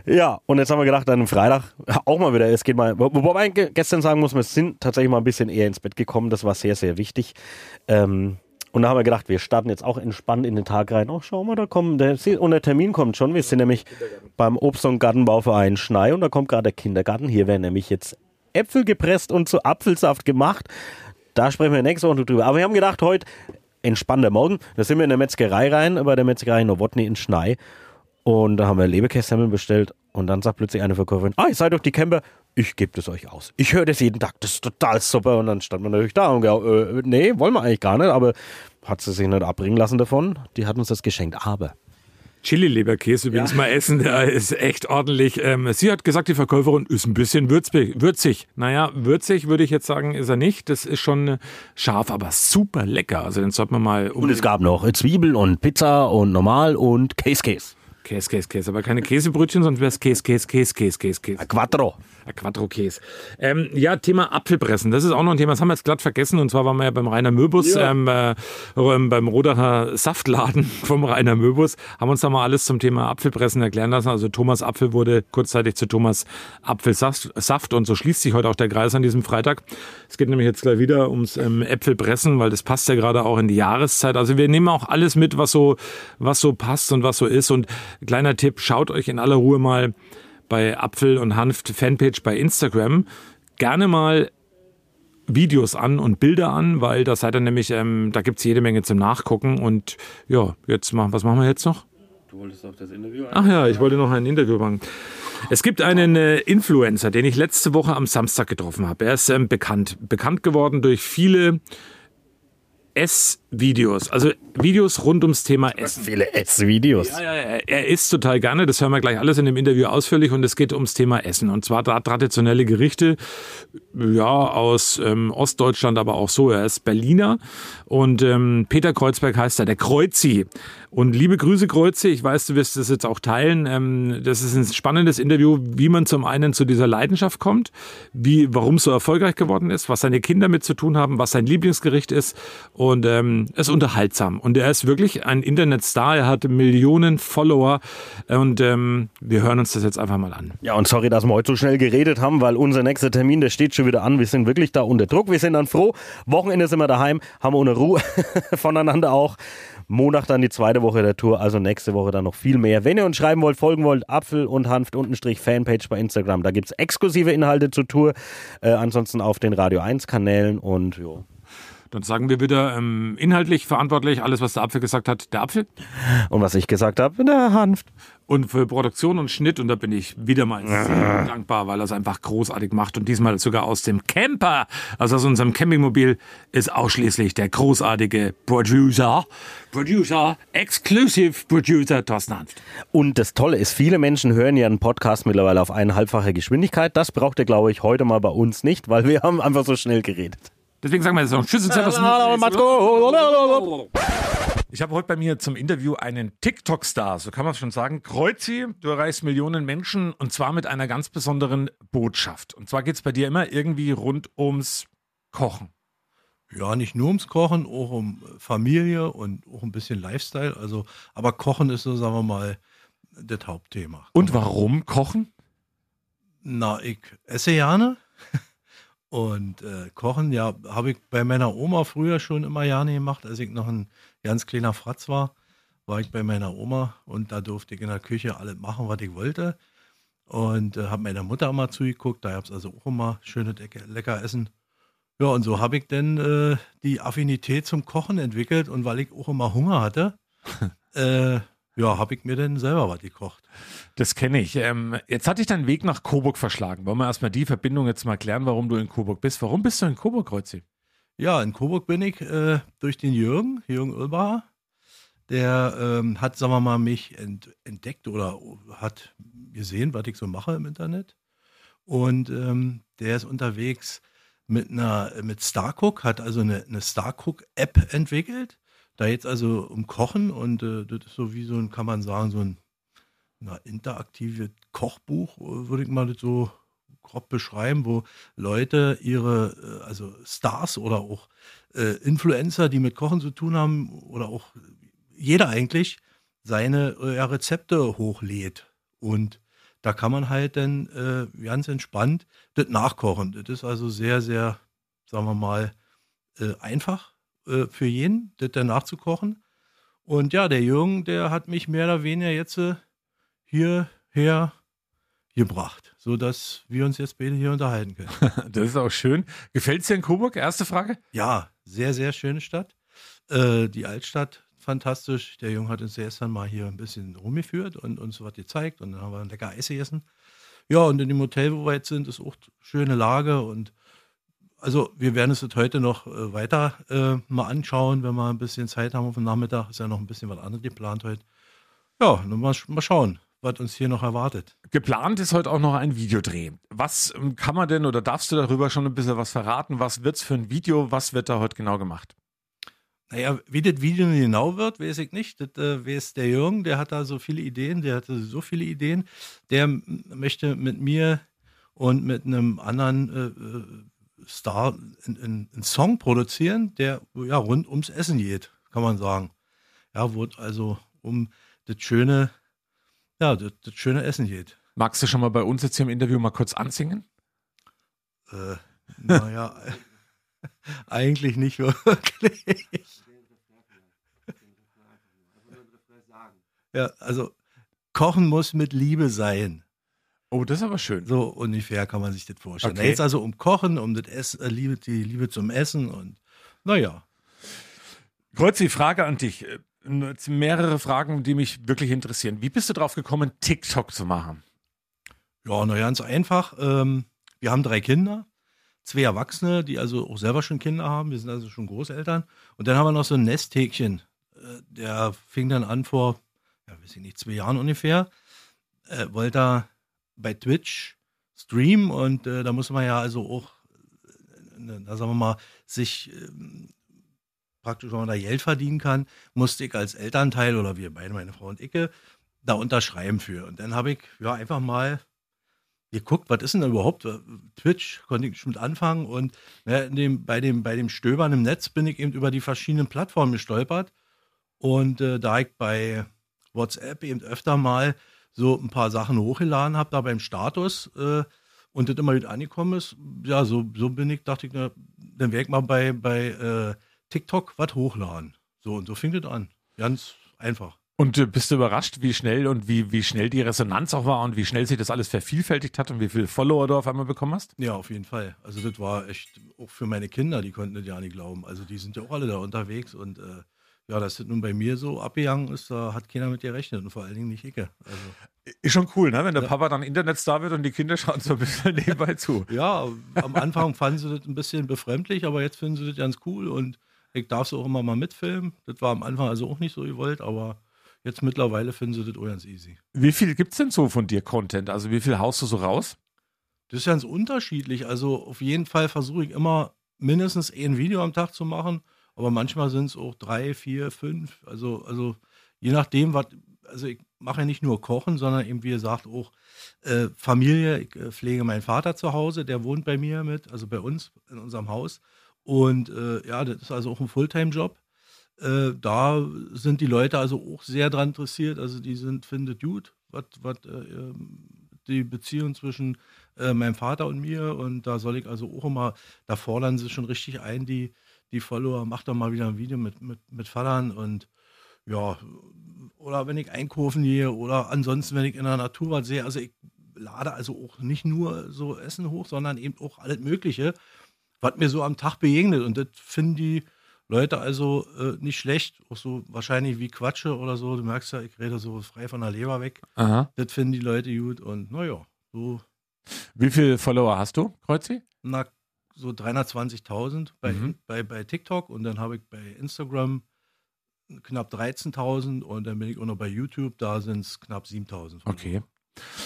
Ja, und jetzt haben wir gedacht, dann Freitag auch mal wieder, es geht mal, wobei gestern sagen muss, wir sind tatsächlich mal ein bisschen eher ins Bett gekommen, das war sehr, sehr wichtig. Ähm, und da haben wir gedacht, wir starten jetzt auch entspannt in den Tag rein. Oh, schau mal, da kommt der, und der Termin kommt schon. Wir sind nämlich beim Obst- und Gartenbauverein Schnei und da kommt gerade der Kindergarten. Hier werden nämlich jetzt Äpfel gepresst und zu Apfelsaft gemacht. Da sprechen wir nächste Woche drüber. Aber wir haben gedacht, heute entspannter Morgen. Da sind wir in der Metzgerei rein, bei der Metzgerei Nowotny in Schnei. Und da haben wir Leberkässemmeln bestellt. Und dann sagt plötzlich eine Verkäuferin, ah, ihr seid doch die Camper. Ich gebe das euch aus. Ich höre das jeden Tag. Das ist total super. Und dann stand man natürlich da und gesagt, äh, nee, wollen wir eigentlich gar nicht. Aber hat sie sich nicht abbringen lassen davon. Die hat uns das geschenkt. Aber Chili-Leberkäse übrigens ja. mal essen, der ist echt ordentlich. Ähm, sie hat gesagt, die Verkäuferin ist ein bisschen würzig. Naja, würzig würde ich jetzt sagen, ist er nicht. Das ist schon scharf, aber super lecker. Also den sollte man mal. Und es gab noch Zwiebel und Pizza und normal und Case Case. Käse, Käse, Käse. Aber keine Käsebrötchen, sonst wäre es Käse, Käse, Käse, Käse, Käse, Käse. Quattro. Quattro-Käse. Ähm, ja, Thema Apfelpressen. Das ist auch noch ein Thema, das haben wir jetzt glatt vergessen. Und zwar waren wir ja beim Rainer Möbus, ja. ähm, äh, beim Rodacher Saftladen vom Rainer Möbus, haben uns da mal alles zum Thema Apfelpressen erklären lassen. Also Thomas Apfel wurde kurzzeitig zu Thomas Apfelsaft und so schließt sich heute auch der Kreis an diesem Freitag. Es geht nämlich jetzt gleich wieder ums ähm, Äpfelpressen, weil das passt ja gerade auch in die Jahreszeit. Also wir nehmen auch alles mit, was so, was so passt und was so ist. Und kleiner Tipp, schaut euch in aller Ruhe mal bei Apfel und Hanft Fanpage bei Instagram gerne mal Videos an und Bilder an, weil da seid ihr nämlich, ähm, da gibt es jede Menge zum Nachgucken. Und ja, jetzt machen, was machen wir jetzt noch? Du wolltest auf das Interview Ach ja, ich wollte noch ein Interview machen. Es gibt einen äh, Influencer, den ich letzte Woche am Samstag getroffen habe. Er ist ähm, bekannt. Bekannt geworden durch viele Essvideos, also Videos rund ums Thema Essen. Viele Essvideos. Ja, ja, er isst total gerne, das hören wir gleich alles in dem Interview ausführlich und es geht ums Thema Essen. Und zwar traditionelle Gerichte, ja, aus ähm, Ostdeutschland, aber auch so. Er ist Berliner und ähm, Peter Kreuzberg heißt er, der Kreuzi. Und liebe Grüße, Kreuzi, ich weiß, du wirst das jetzt auch teilen. Ähm, das ist ein spannendes Interview, wie man zum einen zu dieser Leidenschaft kommt, wie, warum es so erfolgreich geworden ist, was seine Kinder mit zu tun haben, was sein Lieblingsgericht ist und ähm, ist unterhaltsam. Und er ist wirklich ein Internetstar. Er hat Millionen Follower und ähm, wir hören uns das jetzt einfach mal an. Ja, und sorry, dass wir heute so schnell geredet haben, weil unser nächster Termin, der steht schon wieder an. Wir sind wirklich da unter Druck. Wir sind dann froh. Wochenende sind wir daheim, haben ohne Ruhe voneinander auch. Montag dann die zweite Woche der Tour, also nächste Woche dann noch viel mehr. Wenn ihr uns schreiben wollt, folgen wollt, Apfel und Hanft untenstrich Fanpage bei Instagram. Da gibt es exklusive Inhalte zur Tour. Äh, ansonsten auf den Radio 1 Kanälen und jo. Dann sagen wir wieder ähm, inhaltlich verantwortlich, alles, was der Apfel gesagt hat, der Apfel. Und was ich gesagt habe, der Hanft. Und für Produktion und Schnitt, und da bin ich wieder mal sehr dankbar, weil er es einfach großartig macht. Und diesmal sogar aus dem Camper, also aus unserem Campingmobil, ist ausschließlich der großartige Producer, Producer, Exclusive Producer Thorsten Hanft. Und das Tolle ist, viele Menschen hören ja einen Podcast mittlerweile auf eineinhalbfache Geschwindigkeit. Das braucht ihr, glaube ich, heute mal bei uns nicht, weil wir haben einfach so schnell geredet. Deswegen sagen wir jetzt noch Tschüss und Servus. Ich habe heute bei mir zum Interview einen TikTok-Star, so kann man es schon sagen. Kreuzi, du erreichst Millionen Menschen und zwar mit einer ganz besonderen Botschaft. Und zwar geht es bei dir immer irgendwie rund ums Kochen. Ja, nicht nur ums Kochen, auch um Familie und auch ein bisschen Lifestyle. Also, aber Kochen ist so, sagen wir mal, das Hauptthema. Und warum Kochen? Na, ich esse gerne. Und äh, Kochen, ja, habe ich bei meiner Oma früher schon immer gerne gemacht, als ich noch ein ganz kleiner Fratz war, war ich bei meiner Oma und da durfte ich in der Küche alles machen, was ich wollte. Und äh, habe meiner Mutter immer zugeguckt, da gab es also auch immer schöne lecker Essen. Ja, und so habe ich dann äh, die Affinität zum Kochen entwickelt und weil ich auch immer Hunger hatte, äh, ja, habe ich mir denn selber was gekocht. Das kenne ich. Ähm, jetzt hatte ich deinen Weg nach Coburg verschlagen. Wollen wir erstmal die Verbindung jetzt mal klären, warum du in Coburg bist. Warum bist du in Coburg, Kreuzi? Ja, in Coburg bin ich äh, durch den Jürgen, Jürgen Ulbacher. Der ähm, hat, sagen wir mal, mich ent entdeckt oder hat gesehen, was ich so mache im Internet. Und ähm, der ist unterwegs mit einer mit Starcook, hat also eine, eine Starcook-App entwickelt da jetzt also um Kochen und äh, das ist so wie so ein, kann man sagen, so ein na, interaktives Kochbuch, äh, würde ich mal so grob beschreiben, wo Leute ihre, äh, also Stars oder auch äh, Influencer, die mit Kochen zu tun haben, oder auch jeder eigentlich, seine äh, Rezepte hochlädt. Und da kann man halt dann äh, ganz entspannt das nachkochen. Das ist also sehr, sehr, sagen wir mal, äh, einfach äh, für jeden, das dann nachzukochen. Und ja, der Jürgen, der hat mich mehr oder weniger jetzt äh, hierher gebracht, sodass wir uns jetzt beide hier unterhalten können. das ist auch schön. Gefällt es dir in Coburg? Erste Frage? Ja, sehr, sehr schöne Stadt. Äh, die Altstadt, fantastisch. Der Junge hat uns gestern mal hier ein bisschen rumgeführt und uns was gezeigt und dann haben wir ein lecker Eis gegessen. Ja, und in dem Hotel, wo wir jetzt sind, ist auch schöne Lage und also wir werden es heute noch äh, weiter äh, mal anschauen, wenn wir ein bisschen Zeit haben auf dem Nachmittag. Ist ja noch ein bisschen was anderes geplant heute. ja, mal, mal schauen, was uns hier noch erwartet. Geplant ist heute auch noch ein Videodreh. Was ähm, kann man denn oder darfst du darüber schon ein bisschen was verraten? Was wird es für ein Video? Was wird da heute genau gemacht? Naja, wie das Video genau wird, weiß ich nicht. Das äh, weiß der Jürgen, der hat da so viele Ideen, der hatte so viele Ideen. Der möchte mit mir und mit einem anderen äh, äh Star einen Song produzieren, der ja rund ums Essen geht, kann man sagen. Ja, wo also um das schöne, ja, das, das schöne Essen geht. Magst du schon mal bei uns jetzt hier im Interview mal kurz ansingen? Äh, naja, eigentlich nicht wirklich. Ja, also Kochen muss mit Liebe sein. Oh, das ist aber schön. So ungefähr kann man sich das vorstellen. Okay. Da geht also um Kochen, um das Essen, äh, Liebe, die Liebe zum Essen und naja. Kreuzi, Frage an dich. Äh, mehrere Fragen, die mich wirklich interessieren. Wie bist du drauf gekommen, TikTok zu machen? Ja, na ganz einfach. Ähm, wir haben drei Kinder, zwei Erwachsene, die also auch selber schon Kinder haben. Wir sind also schon Großeltern. Und dann haben wir noch so ein Nesthäkchen. Äh, der fing dann an vor, ja, weiß ich nicht, zwei Jahren ungefähr. Äh, wollte er bei Twitch streamen und äh, da muss man ja also auch, äh, da sagen wir mal, sich ähm, praktisch, wenn man da Geld verdienen kann, musste ich als Elternteil oder wir beide, meine Frau und Icke, da unterschreiben für. Und dann habe ich ja einfach mal geguckt, was ist denn überhaupt? Twitch konnte ich mit anfangen und ja, dem, bei, dem, bei dem Stöbern im Netz bin ich eben über die verschiedenen Plattformen gestolpert. Und äh, da ich bei WhatsApp eben öfter mal so ein paar Sachen hochgeladen habe, da beim Status äh, und das immer wieder angekommen ist, ja, so, so bin ich, dachte ich, na, dann werde ich mal bei, bei äh, TikTok was hochladen. So, und so fing das an. Ganz einfach. Und äh, bist du überrascht, wie schnell und wie, wie schnell die Resonanz auch war und wie schnell sich das alles vervielfältigt hat und wie viele Follower du auf einmal bekommen hast? Ja, auf jeden Fall. Also das war echt auch für meine Kinder, die konnten das ja nicht glauben. Also die sind ja auch alle da unterwegs und äh, ja, dass das nun bei mir so abgegangen ist, da hat keiner mit gerechnet und vor allen Dingen nicht Icke. Also, ist schon cool, ne? wenn der ja. Papa dann Internetstar wird und die Kinder schauen so ein bisschen nebenbei zu. Ja, am Anfang fanden sie das ein bisschen befremdlich, aber jetzt finden sie das ganz cool und ich darf sie auch immer mal mitfilmen. Das war am Anfang also auch nicht so gewollt, aber jetzt mittlerweile finden sie das auch ganz easy. Wie viel gibt es denn so von dir Content? Also wie viel haust du so raus? Das ist ganz unterschiedlich. Also auf jeden Fall versuche ich immer mindestens ein Video am Tag zu machen aber manchmal sind es auch drei, vier, fünf. Also, also je nachdem, was, also ich mache ja nicht nur Kochen, sondern eben, wie gesagt, auch äh, Familie. Ich äh, pflege meinen Vater zu Hause, der wohnt bei mir mit, also bei uns in unserem Haus. Und äh, ja, das ist also auch ein Fulltime-Job. Äh, da sind die Leute also auch sehr dran interessiert. Also die sind, findet gut, was, was äh, ähm, die Beziehung zwischen äh, meinem Vater und mir. Und da soll ich also auch immer, da fordern sie schon richtig ein, die, die Follower, mach doch mal wieder ein Video mit, mit, mit Vatern und ja, oder wenn ich einkaufen gehe oder ansonsten, wenn ich in der Natur was sehe. Also ich lade also auch nicht nur so Essen hoch, sondern eben auch alles Mögliche, was mir so am Tag begegnet. Und das finden die Leute also äh, nicht schlecht. Auch so wahrscheinlich wie Quatsche oder so. Du merkst ja, ich rede so frei von der Leber weg. Aha. Das finden die Leute gut und naja, so. Wie viele Follower hast du, Kreuzi? Na, so 320.000 bei, mhm. bei, bei TikTok und dann habe ich bei Instagram knapp 13.000 und dann bin ich auch noch bei YouTube, da sind es knapp 7.000. Okay.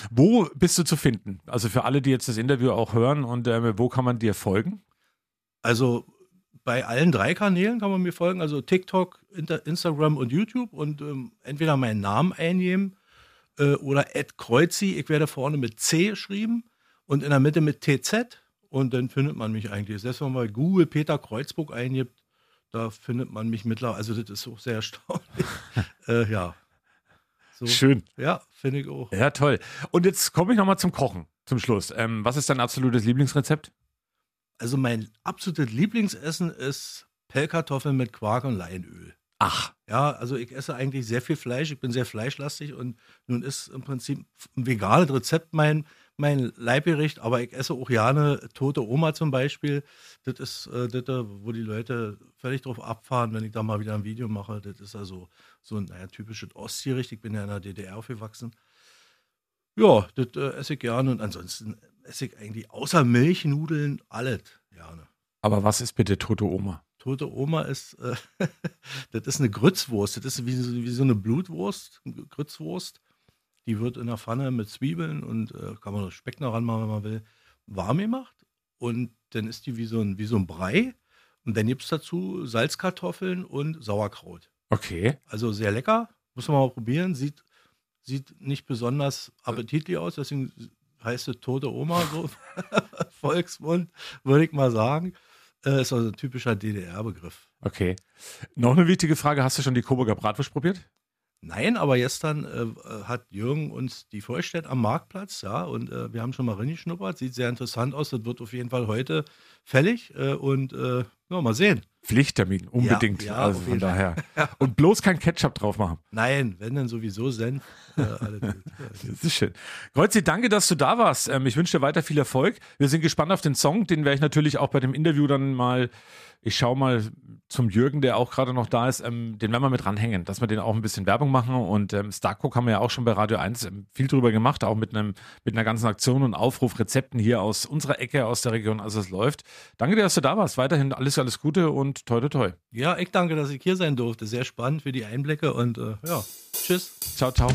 Wo bist du zu finden? Also für alle, die jetzt das Interview auch hören und äh, wo kann man dir folgen? Also bei allen drei Kanälen kann man mir folgen, also TikTok, Inter Instagram und YouTube und ähm, entweder meinen Namen einnehmen äh, oder Kreuzi, ich werde vorne mit C geschrieben und in der Mitte mit TZ und dann findet man mich eigentlich. Selbst wenn man bei Google Peter Kreuzburg eingibt, da findet man mich mittlerweile. Also, das ist auch sehr erstaunlich. äh, ja. So. Schön. Ja, finde ich auch. Ja, toll. Und jetzt komme ich nochmal zum Kochen zum Schluss. Ähm, was ist dein absolutes Lieblingsrezept? Also, mein absolutes Lieblingsessen ist Pellkartoffeln mit Quark und Leinöl. Ach. Ja, also ich esse eigentlich sehr viel Fleisch. Ich bin sehr fleischlastig und nun ist im Prinzip ein veganes Rezept mein, mein Leibgericht, aber ich esse auch gerne tote Oma zum Beispiel. Das ist äh, das, wo die Leute völlig drauf abfahren, wenn ich da mal wieder ein Video mache. Das ist also so ein naja, typisches Ostgericht. Ich bin ja in der DDR aufgewachsen. Ja, das äh, esse ich gerne und ansonsten esse ich eigentlich außer Milchnudeln alles gerne. Aber was ist bitte tote Oma? tote Oma ist, äh, das ist eine Grützwurst. Das ist wie, wie so eine Blutwurst, Grützwurst. Die wird in der Pfanne mit Zwiebeln und äh, kann man Speck noch ranmachen, wenn man will, warm gemacht. Und dann ist die wie so ein, wie so ein Brei. Und dann gibt es dazu Salzkartoffeln und Sauerkraut. Okay. Also sehr lecker. Muss man mal probieren. Sieht, sieht nicht besonders appetitlich aus. Deswegen heißt es tote Oma, so Volksmund, würde ich mal sagen. Äh, ist also ein typischer DDR-Begriff. Okay. Noch eine wichtige Frage: Hast du schon die Coburger Bratwurst probiert? Nein, aber gestern äh, hat Jürgen uns die vorgestellt am Marktplatz, ja, und äh, wir haben schon mal reingeschnuppert. Sieht sehr interessant aus. Das wird auf jeden Fall heute fällig äh, und äh, ja, mal sehen. Pflichttermin, unbedingt. Ja, ja, also von daher. Und bloß kein Ketchup drauf machen. Nein, wenn dann sowieso Senf. Äh. Das ist schön. Kreuzi, danke, dass du da warst. Ähm, ich wünsche dir weiter viel Erfolg. Wir sind gespannt auf den Song. Den werde ich natürlich auch bei dem Interview dann mal, ich schaue mal zum Jürgen, der auch gerade noch da ist, ähm, den werden wir mit ranhängen, dass wir den auch ein bisschen Werbung machen. Und ähm, Starcook haben wir ja auch schon bei Radio 1 ähm, viel drüber gemacht, auch mit, einem, mit einer ganzen Aktion und Aufruf, Rezepten hier aus unserer Ecke, aus der Region. Also es läuft. Danke dir, dass du da warst. Weiterhin alles, alles Gute und toi, toi, toi. Ja, ich danke, dass ich hier sein durfte. Sehr spannend für die Einblicke und äh, ja, tschüss. Ciao, ciao.